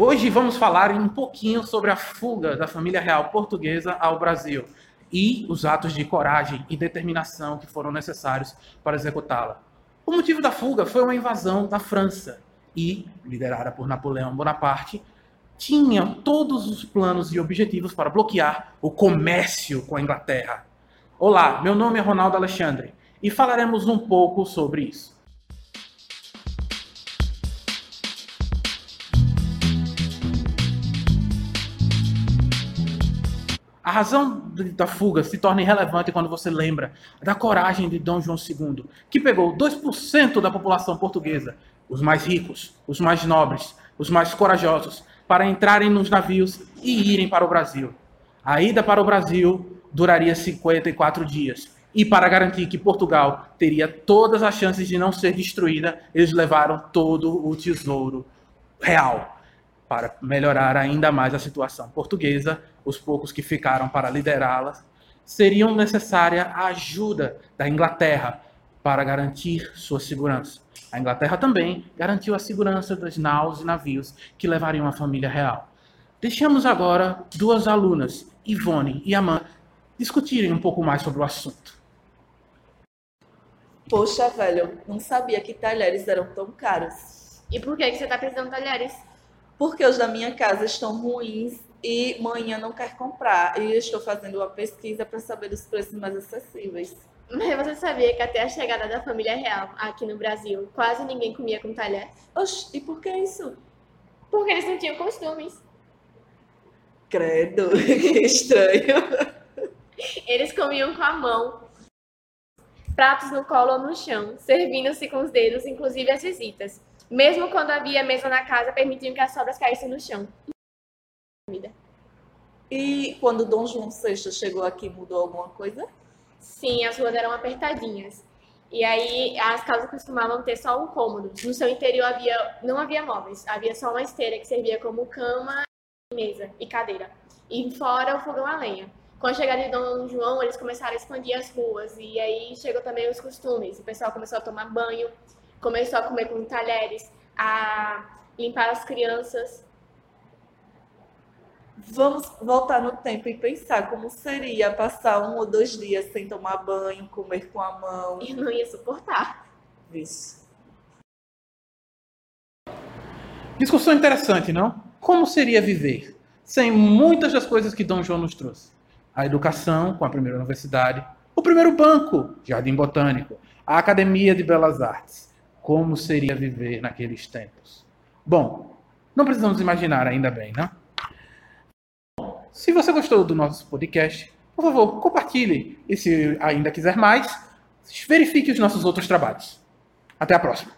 Hoje vamos falar um pouquinho sobre a fuga da família real portuguesa ao Brasil e os atos de coragem e determinação que foram necessários para executá-la. O motivo da fuga foi uma invasão da França e, liderada por Napoleão Bonaparte, tinha todos os planos e objetivos para bloquear o comércio com a Inglaterra. Olá, meu nome é Ronaldo Alexandre e falaremos um pouco sobre isso. A razão da fuga se torna irrelevante quando você lembra da coragem de Dom João II, que pegou 2% da população portuguesa, os mais ricos, os mais nobres, os mais corajosos, para entrarem nos navios e irem para o Brasil. A ida para o Brasil duraria 54 dias. E para garantir que Portugal teria todas as chances de não ser destruída, eles levaram todo o tesouro real para melhorar ainda mais a situação portuguesa, os poucos que ficaram para liderá-la, seriam necessária a ajuda da Inglaterra para garantir sua segurança. A Inglaterra também garantiu a segurança das naus e navios que levariam a família real. Deixamos agora duas alunas, Ivone e Amanda, discutirem um pouco mais sobre o assunto. Poxa, velho, não sabia que talheres eram tão caros. E por que, que você está precisando de talheres? Porque os da minha casa estão ruins e manhã não quer comprar. E eu estou fazendo uma pesquisa para saber os preços mais acessíveis. Mas você sabia que até a chegada da família real aqui no Brasil, quase ninguém comia com talher? Oxe, e por que isso? Porque eles não tinham costumes. Credo, que estranho. Eles comiam com a mão, pratos no colo ou no chão, servindo-se com os dedos, inclusive as visitas. Mesmo quando havia mesa na casa, permitiam que as sobras caíssem no chão. E quando Dom João VI chegou aqui, mudou alguma coisa? Sim, as ruas eram apertadinhas. E aí as casas costumavam ter só um cômodo. No seu interior havia, não havia móveis, havia só uma esteira que servia como cama, mesa e cadeira. E fora o fogão a lenha. Com a chegada de Dom João, eles começaram a expandir as ruas e aí chegou também os costumes. O pessoal começou a tomar banho, começou a comer com talheres, a limpar as crianças. Vamos voltar no tempo e pensar como seria passar um ou dois dias sem tomar banho, comer com a mão. Eu não ia suportar. Isso. Discussão interessante, não? Como seria viver sem muitas das coisas que Dom João nos trouxe? A educação, com a primeira universidade, o primeiro banco, Jardim Botânico, a Academia de Belas Artes, como seria viver naqueles tempos. Bom, não precisamos imaginar ainda bem, né? Se você gostou do nosso podcast, por favor, compartilhe. E se ainda quiser mais, verifique os nossos outros trabalhos. Até a próxima.